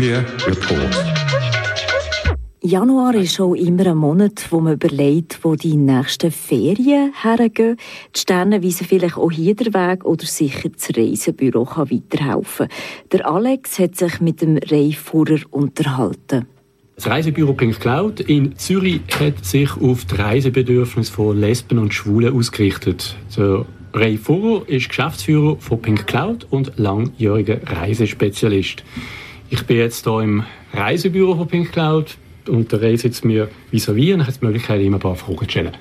Nuclear Report. Januar ist auch immer ein Monat, wo man überlegt, wo die nächsten Ferien hergehen. Die Sterne weisen vielleicht auch hier den Weg oder sicher das Reisebüro kann weiterhelfen. Der Alex hat sich mit dem Reifuhrer unterhalten. Das Reisebüro Pink Cloud in Zürich hat sich auf die Reisebedürfnisse von Lesben und Schwulen ausgerichtet. Der Ray Furrer ist Geschäftsführer von Pink Cloud und langjähriger Reisespezialist. Ich bin jetzt hier im Reisebüro von Pink Cloud und der Ray sitzt mir vis-à-vis und hat die Möglichkeit, ihm ein paar Fragen zu stellen.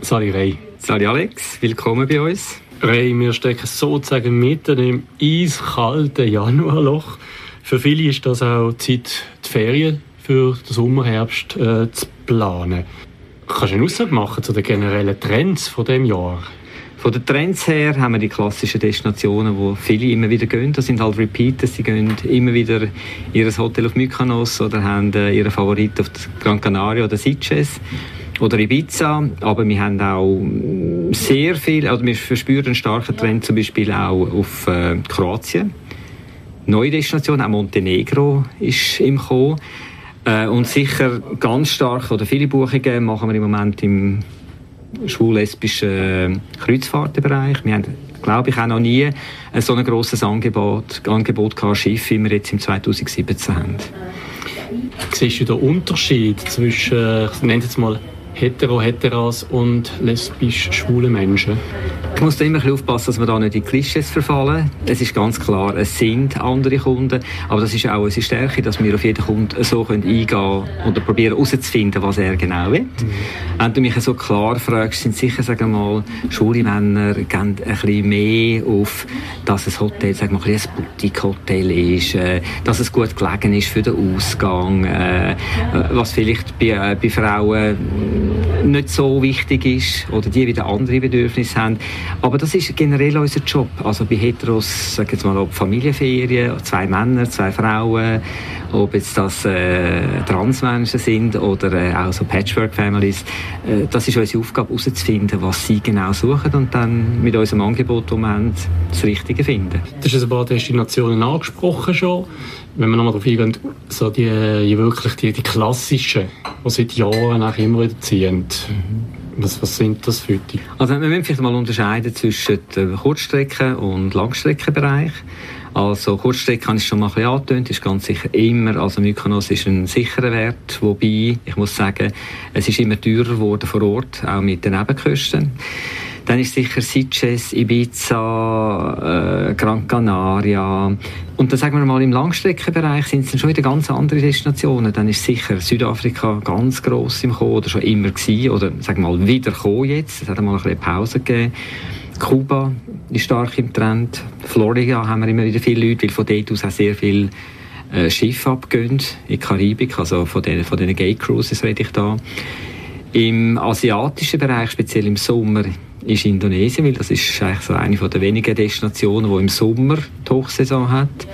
Sali Ray. Sali Alex, willkommen bei uns. Ray, wir stecken sozusagen mitten im eiskalten Januarloch. Für viele ist das auch Zeit, die Ferien für den Sommerherbst äh, zu planen. Kannst du eine Aussage machen zu den generellen Trends von dem Jahr? Von den Trends her haben wir die klassischen Destinationen, wo viele immer wieder gehen. Das sind halt Repeaters, die gehen immer wieder ihr Hotel auf Mykonos oder haben äh, ihren Favorit auf Gran Canaria oder Sitges oder Ibiza, aber wir haben auch sehr viel, also wir verspüren einen starken Trend zum Beispiel auch auf äh, Kroatien. Neue Destinationen, auch Montenegro ist im Kommen. Äh, und sicher ganz stark, oder viele Buchungen machen wir im Moment im schwul-lesbischen Kreuzfahrtenbereich. Wir haben, glaube ich, auch noch nie so ein grosses Angebot, Angebot gehabt, Schiff, wie wir jetzt im 2017 haben. Siehst du den Unterschied zwischen, ich nenne es mal hetero, heteras und lesbisch schwule Menschen? Ich muss da immer ein aufpassen, dass wir da nicht in Klischees verfallen. Es ist ganz klar, es sind andere Kunden, aber das ist auch unsere Stärke, dass wir auf jeden Kunden so eingehen können und probieren herauszufinden, was er genau will. Mhm. Wenn du mich so klar fragst, sind sicher, sagen wir mal, schwule Männer gehen ein bisschen mehr auf, dass ein Hotel, sagen wir mal, ein Boutique-Hotel ist, äh, dass es gut gelegen ist für den Ausgang, äh, was vielleicht bei, äh, bei Frauen nicht so wichtig ist oder die wieder andere Bedürfnisse haben. Aber das ist generell unser Job. Also bei Heteros, sagen jetzt mal, Familienferien, zwei Männer, zwei Frauen, ob jetzt das äh, Transmenschen sind oder äh, auch so Patchwork-Families. Äh, das ist unsere Aufgabe, herauszufinden, was sie genau suchen und dann mit unserem Angebot im Moment das Richtige finden. Du hast ein paar Destinationen angesprochen schon. Wenn wir nochmal darauf eingehen, so die, die wirklich die, die klassischen, die seit Jahren auch immer wieder ziehen. Mhm. Was, was sind das für die? Also wir müssen vielleicht mal unterscheiden zwischen dem Kurzstrecken- und Langstreckenbereich. Also Kurzstrecke habe ich schon mal ein bisschen angetönt, ist ganz sicher immer, also Mykonos ist ein sicherer Wert, wobei, ich muss sagen, es ist immer teurer geworden vor Ort, auch mit den Nebenkosten. Dann ist sicher Sitges, Ibiza, äh, Gran Canaria. Und dann sagen wir mal, im Langstreckenbereich sind es dann schon wieder ganz andere Destinationen. Dann ist sicher Südafrika ganz gross im Kommen oder schon immer gewesen, oder sagen wir mal wieder kommen jetzt. Es hat mal ein bisschen Pause gegeben. Kuba ist stark im Trend. Florida haben wir immer wieder viele Leute, weil von dort aus auch sehr viele äh, Schiffe abgehen in die Karibik, also von den, von den Gay Cruises rede ich da. Im asiatischen Bereich, speziell im Sommer, ist Indonesien, weil das ist eigentlich so eine der wenigen Destinationen, die im Sommer die Hochsaison hat.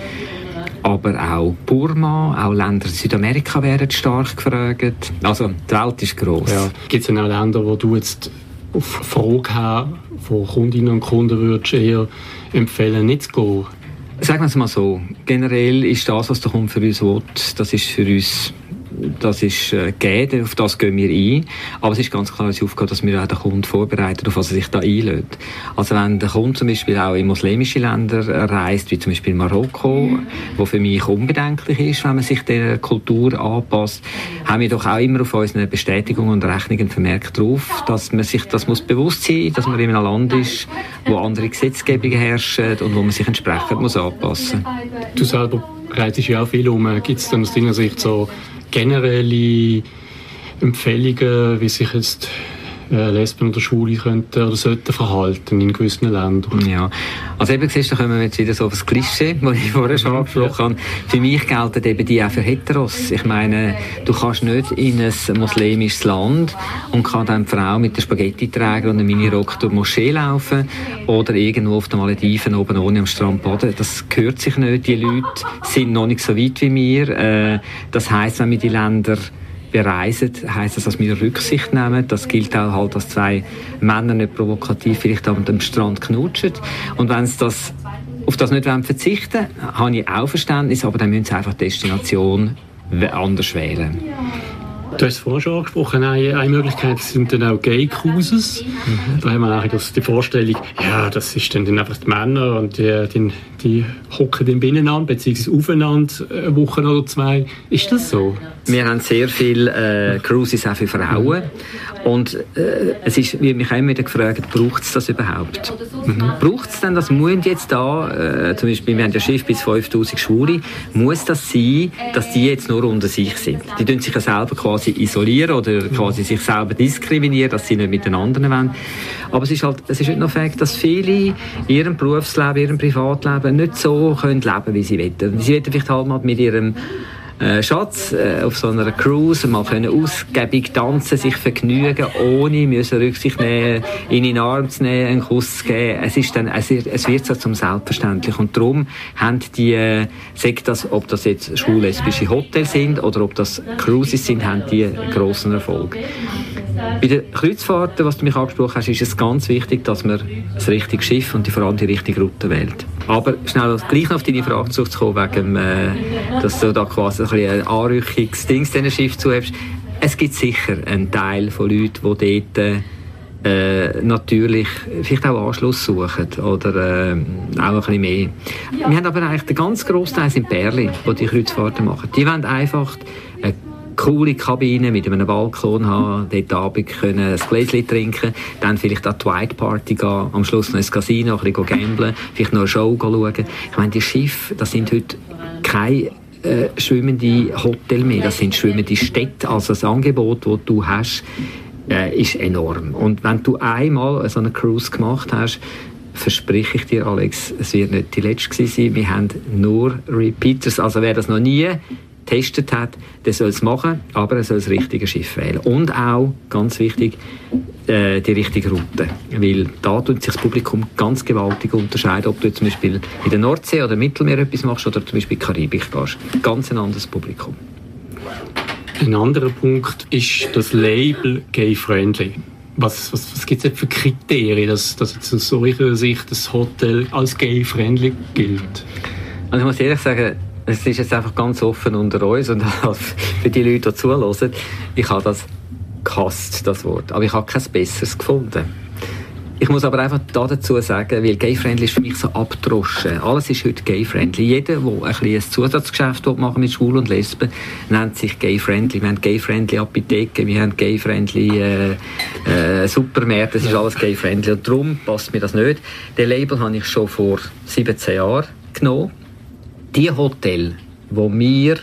Aber auch Burma, auch Länder in Südamerika werden stark gefragt. Also die Welt ist gross. Ja. Gibt es denn auch Länder, wo du jetzt auf Frage her von Kundinnen und Kunden würdest eher empfehlen, nicht zu gehen? Sagen wir es mal so. Generell ist das, was der Kunde für uns will, das ist für uns das ist äh, gegeben, auf das gehen wir ein. Aber es ist ganz klar unsere Aufgabe, dass wir auch den Kunden vorbereiten, auf was er sich da einlädt. Also wenn der Kunde zum Beispiel auch in muslimische Länder reist, wie zum Beispiel Marokko, wo für mich unbedenklich ist, wenn man sich der Kultur anpasst, haben wir doch auch immer auf unseren Bestätigungen und Rechnungen vermerkt drauf, dass man sich das muss bewusst sein, dass man in einem Land ist, wo andere Gesetzgebungen herrschen und wo man sich entsprechend muss anpassen. Du selber reist ja auch viel um. Gibt es dann aus deiner Sicht so generelle Empfehlungen, wie sich jetzt Lesben oder Schwule könnten oder sollten verhalten in gewissen Ländern. Ja, also eben siehst du, kommen wir jetzt wieder so auf das Klischee, das ich vorher schon angesprochen habe. Für mich gelten eben die auch für Heteros. Ich meine, du kannst nicht in ein muslimisches Land und kann dann die Frau mit der Spaghetti tragen und einem Mini-Rock durch die Moschee laufen oder irgendwo auf den Malediven oben ohne am Strand baden. Das gehört sich nicht. Die Leute sind noch nicht so weit wie wir. Äh, das heisst, wenn wir die Länder bereisen, heisst das, dass wir Rücksicht nehmen. Das gilt auch halt, dass zwei Männer nicht provokativ vielleicht am Strand knutschen. Und wenn es das auf das nicht verzichten wollen, habe ich auch Verständnis, aber dann müssen sie einfach Destination anders wählen. Du hast es vorhin schon angesprochen, eine, eine Möglichkeit sind dann auch Gay Cruises. Mhm. Da haben wir eigentlich die Vorstellung, ja, das ist dann, dann einfach die Männer und die, die, die hocken dann beieinander, beziehungsweise aufeinander eine Woche oder zwei. Ist das so? Wir haben sehr viele äh, Cruises auch für Frauen. Und äh, es ist, wie mich immer wieder gefragt, braucht es das überhaupt? Mhm. Braucht es denn das? Muss jetzt da, äh, zum Beispiel, wir haben ja Schiff bis 5000 Schwule, muss das sein, dass die jetzt nur unter sich sind? Die tun sich ja selber quasi isolieren oder quasi sich selber diskriminieren, dass sie nicht mit den anderen wollen. Aber es ist halt, es ist nicht nur Fakt, dass viele in ihrem Berufsleben, in ihrem Privatleben nicht so können leben, wie sie wollen. Sie wollen vielleicht halt mal mit ihrem äh, Schatz äh, auf so einer Cruise mal können ausgiebig tanzen, sich vergnügen, ohne müssen Rücksicht nehmen, in den Arm zu nehmen, einen Kuss zu geben. Es, ist dann, es wird so zum Selbstverständlich. Und darum haben die, äh, sagt das, ob das jetzt schwul-lesbische Hotels sind oder ob das Cruises sind, haben die einen grossen Erfolg. Bei den Kreuzfahrten, was du mich angesprochen hast, ist es ganz wichtig, dass man das richtige Schiff und vor allem die richtige Route wählt. Aber schnell gleich noch auf deine Frage zurückzukommen, wegen, äh, dass du da quasi ein, bisschen ein Anrückungsding diesen Schiff zuhebst. Es gibt sicher einen Teil von Leuten, die dort äh, natürlich vielleicht auch Anschluss suchen oder äh, auch ein bisschen mehr. Wir haben aber eigentlich den ganz grossen Teil in Berlin, die die Kreuzfahrten machen. Die wollen einfach coole Kabine mit einem Balkon haben, dort Abend können ein Gläschen trinken, dann vielleicht an die White Party gehen, am Schluss noch ins Casino, ein bisschen gamblen, vielleicht noch eine Show schauen. Ich meine, die Schiffe, das sind heute keine äh, schwimmende Hotel mehr, das sind schwimmende Städte. Also das Angebot, das du hast, äh, ist enorm. Und wenn du einmal so eine Cruise gemacht hast, verspreche ich dir, Alex, es wird nicht die letzte sein. Wir haben nur Repeaters. Also wer das noch nie getestet hat, der soll es machen, aber er soll das richtige Schiff wählen. Und auch, ganz wichtig, äh, die richtige Route. Weil da tut sich das Publikum ganz gewaltig unterscheiden, ob du zum Beispiel in der Nordsee oder Mittelmeer etwas machst oder zum Beispiel in die Karibik gehst. Ganz ein anderes Publikum. Ein anderer Punkt ist das Label Gay-Friendly. Was, was, was gibt es für Kriterien, dass, dass jetzt aus solcher Sicht das Hotel als gay-friendly gilt? Also ich muss ehrlich sagen, es ist jetzt einfach ganz offen unter uns und für die Leute, die zuhören, ich habe das gehasst, das Wort. Aber ich habe kein besseres gefunden. Ich muss aber einfach da dazu sagen, weil Gay-Friendly ist für mich so abdroschen. Alles ist heute Gay-Friendly. Jeder, der ein, ein Zusatzgeschäft machen mit Schwulen und Lesben, nennt sich Gay-Friendly. Wir haben Gay-Friendly Apotheken, wir haben Gay-Friendly äh, äh, Supermärkte, das ist alles Gay-Friendly. Und darum passt mir das nicht. Den Label habe ich schon vor 17 Jahren genommen die Hotel, wo wir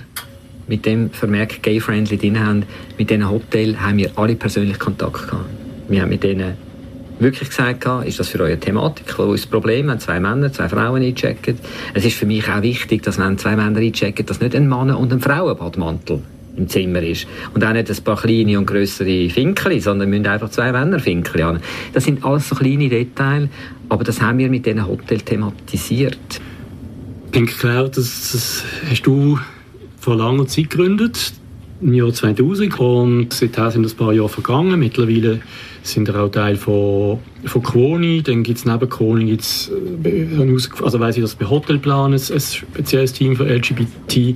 mit dem Vermerk Gay-Friendly drin haben, mit diesen Hotel haben wir alle persönlich Kontakt gehabt. Wir haben mit denen wirklich gesagt, ist das für eure Thematik? Wo ist das Problem, wenn zwei Männer, zwei Frauen einchecken? Es ist für mich auch wichtig, dass wenn zwei Männer einchecken, dass nicht ein Mann und ein Frauenbadmantel im Zimmer ist. Und auch nicht ein paar kleine und größere Finkel, sondern müssen einfach zwei Männerfinkel haben. Das sind alles so kleine Details, aber das haben wir mit diesen Hotel thematisiert. Pink Cloud, das, das hast du vor langer Zeit gegründet, im Jahr 2000. Und seither sind ein paar Jahre vergangen. Mittlerweile sind wir auch Teil von, von Quoni. Dann gibt es neben Quoni, gibt's, äh, also weiss ich, dass bei Hotelplan ein, ein spezielles Team für LGBT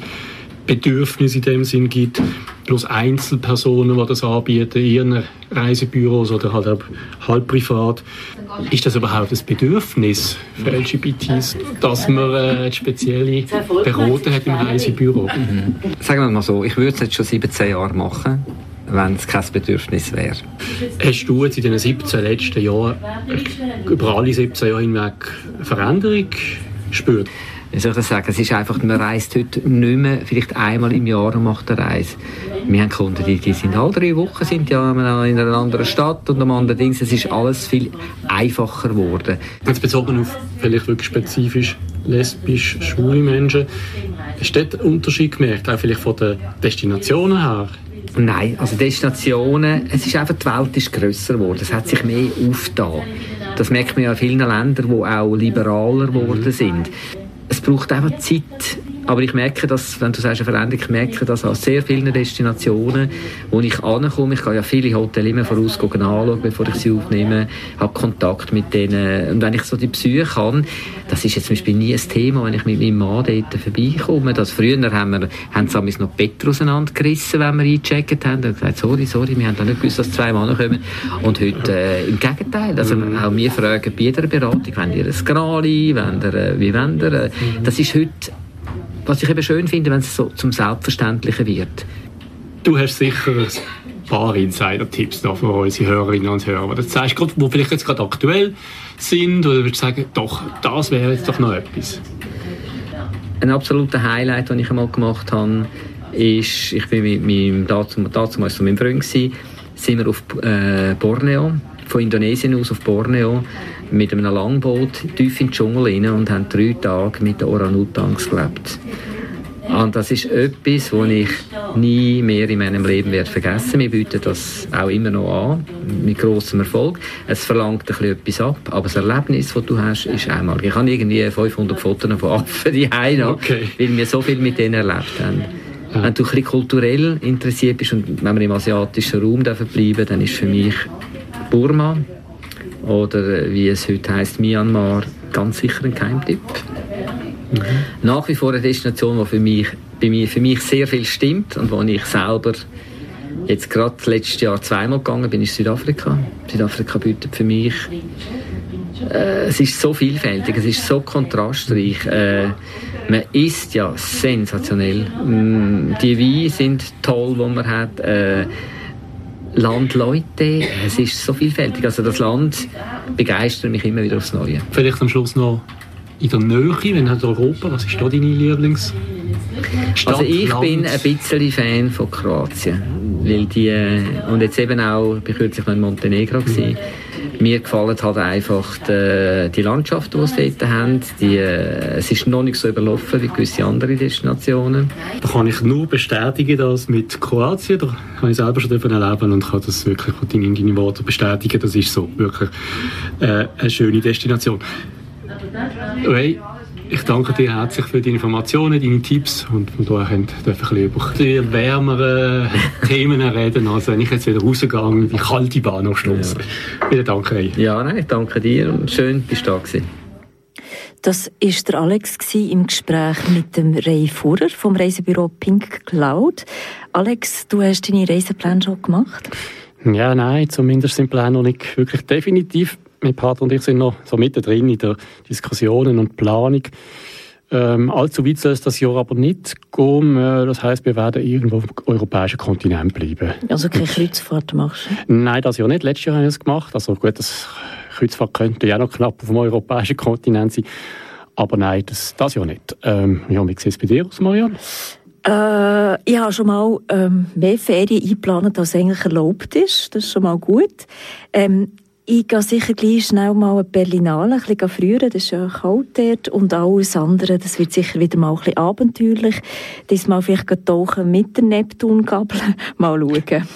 Bedürfnisse in dem Sinn gibt, bloß Einzelpersonen, die das anbieten, ihren Reisebüros oder halt auch halb privat. Ist das überhaupt ein Bedürfnis für LGBTs, dass man äh, spezielle Berater hat im Reisebüro? Mhm. Sagen wir mal so, ich würde es jetzt schon 17 Jahre machen wenn es kein Bedürfnis wäre. Hast du jetzt in den 17 letzten Jahren über alle 17 Jahre hinweg Veränderung gespürt? Wie soll ich das sagen, es ist einfach, man reist heute nicht mehr, vielleicht einmal im Jahr und macht eine Reise. Wir haben Kunden, die, die sind alle drei Wochen, sind ja in einer anderen Stadt und am anderen Ding. Es ist alles viel einfacher geworden. Jetzt bezogen auf vielleicht wirklich spezifisch lesbisch, schwule Menschen, hast du dort einen Unterschied gemerkt, auch vielleicht von den Destinationen her? Nein, also Destinationen, es ist einfach, die Welt ist grösser geworden, es hat sich mehr aufgetan. Das merkt man ja in vielen Ländern, die auch liberaler geworden sind es braucht einfach Zeit, aber ich merke das, wenn du sagst eine Veränderung, ich merke das an sehr vielen Destinationen, wo ich ankomme. Ich kann ja viele Hotels immer voraus anschauen, bevor ich sie aufnehme, habe Kontakt mit denen. Und wenn ich so die Psyche kann, das ist jetzt zum Beispiel nie ein Thema, wenn ich mit meinem Mann dort vorbeikomme. Das früher haben wir, haben sie noch Bett auseinandergerissen, wenn wir eingecheckt haben. Und gesagt, sorry, sorry, wir haben da nicht gewusst, dass zwei Männer kommen. Und heute äh, im Gegenteil. Also auch wir fragen bei jeder Beratung, wenn ihr ein Grali, wenn ihr, äh, wie wenn ihr, äh, das ist heute was ich eben schön finde, wenn es so zum Selbstverständlichen wird. Du hast sicher ein paar Insider-Tipps da für unsere Hörerinnen und Hörer. Das sagst du, wo vielleicht jetzt gerade aktuell sind, oder würdest du sagen, doch, das wäre jetzt doch noch etwas? Ein absoluter Highlight, den ich einmal gemacht habe, ist, ich bin mit meinem, dazu, dazu meinem Freund gewesen, sind wir auf äh, Borneo, von Indonesien aus auf Borneo, mit einem Langboot tief in den Dschungel rein und haben drei Tage mit den Orangutans gelebt. Und das ist etwas, was ich nie mehr in meinem Leben werde vergessen. Wir bieten das auch immer noch an, mit großem Erfolg. Es verlangt ein bisschen etwas ab, aber das Erlebnis, das du hast, ist einmal. Ich habe irgendwie 500 Fotos von Affen die okay. weil wir so viel mit denen erlebt haben. Wenn du ein bisschen kulturell interessiert bist und wenn wir im asiatischen Raum bleiben dann ist für mich Burma oder wie es heute heißt Myanmar ganz sicher ein Keimtipp. Mhm. Nach wie vor eine Destination, die für mich, bei mir, für mich sehr viel stimmt und wo ich selber jetzt gerade letztes Jahr zweimal gegangen bin, ist Südafrika. Südafrika bietet für mich äh, es ist so vielfältig, es ist so kontrastreich. Äh, man isst ja sensationell. Mm, die Weine sind toll, die man hat. Äh, Landleute, es ist so vielfältig. Also das Land begeistert mich immer wieder aufs Neue. Vielleicht am Schluss noch in der Nähe, wenn halt Europa, was ist da deine Lieblings? also ich Land. bin ein bisschen Fan von Kroatien, weil die und jetzt eben auch, ich kürzlich noch in Montenegro gewesen, mir gefallen halt einfach die, die Landschaften, die sie dort haben. Die, äh, es ist noch nicht so überlaufen wie gewisse andere Destinationen. Da kann ich nur bestätigen, dass mit Kroatien, da habe ich selber schon erleben und kann das wirklich in deinen Worten bestätigen. Das ist so wirklich äh, eine schöne Destination. Okay. Ich danke dir herzlich für die Informationen, deine Tipps und von daher können wir ein bisschen über die wärmeren Themen reden, als wenn ich jetzt wieder rausgehe in die kalte Bahn am Schluss. Ja. Wieder danke. Ey. Ja, nein, ich danke dir und schön, bist du da gewesen. Das war der Alex im Gespräch mit dem Ray Fuhrer vom Reisebüro Pink Cloud. Alex, du hast deine Reisepläne schon gemacht? Ja, nein, zumindest sind Pläne noch nicht wirklich definitiv mein Partner und ich sind noch so mittendrin in der Diskussionen und Planung. Ähm, allzu weit soll es das Jahr aber nicht gehen. Äh, das heißt, wir werden irgendwo auf dem europäischen Kontinent bleiben. Also keine Kreuzfahrt machst du? Nein, das Jahr nicht. Letztes Jahr haben wir es gemacht. Also gut, das Kreuzfahrt könnte ja noch knapp auf dem europäischen Kontinent sein. Aber nein, das, das Jahr nicht. Ähm, ja, wie sieht es bei dir aus, Marianne? Äh, ich habe schon mal ähm, mehr Ferien eingeplant, als eigentlich erlaubt ist. Das ist schon mal gut. Ähm, ich gehe sicher gleich schnell mal ein Berlinale, ein bisschen früher, das ist ja kalt dort. Und alles andere, das wird sicher wieder mal ein bisschen abenteuerlich. Diesmal vielleicht tauchen mit der Neptungabel. mal schauen.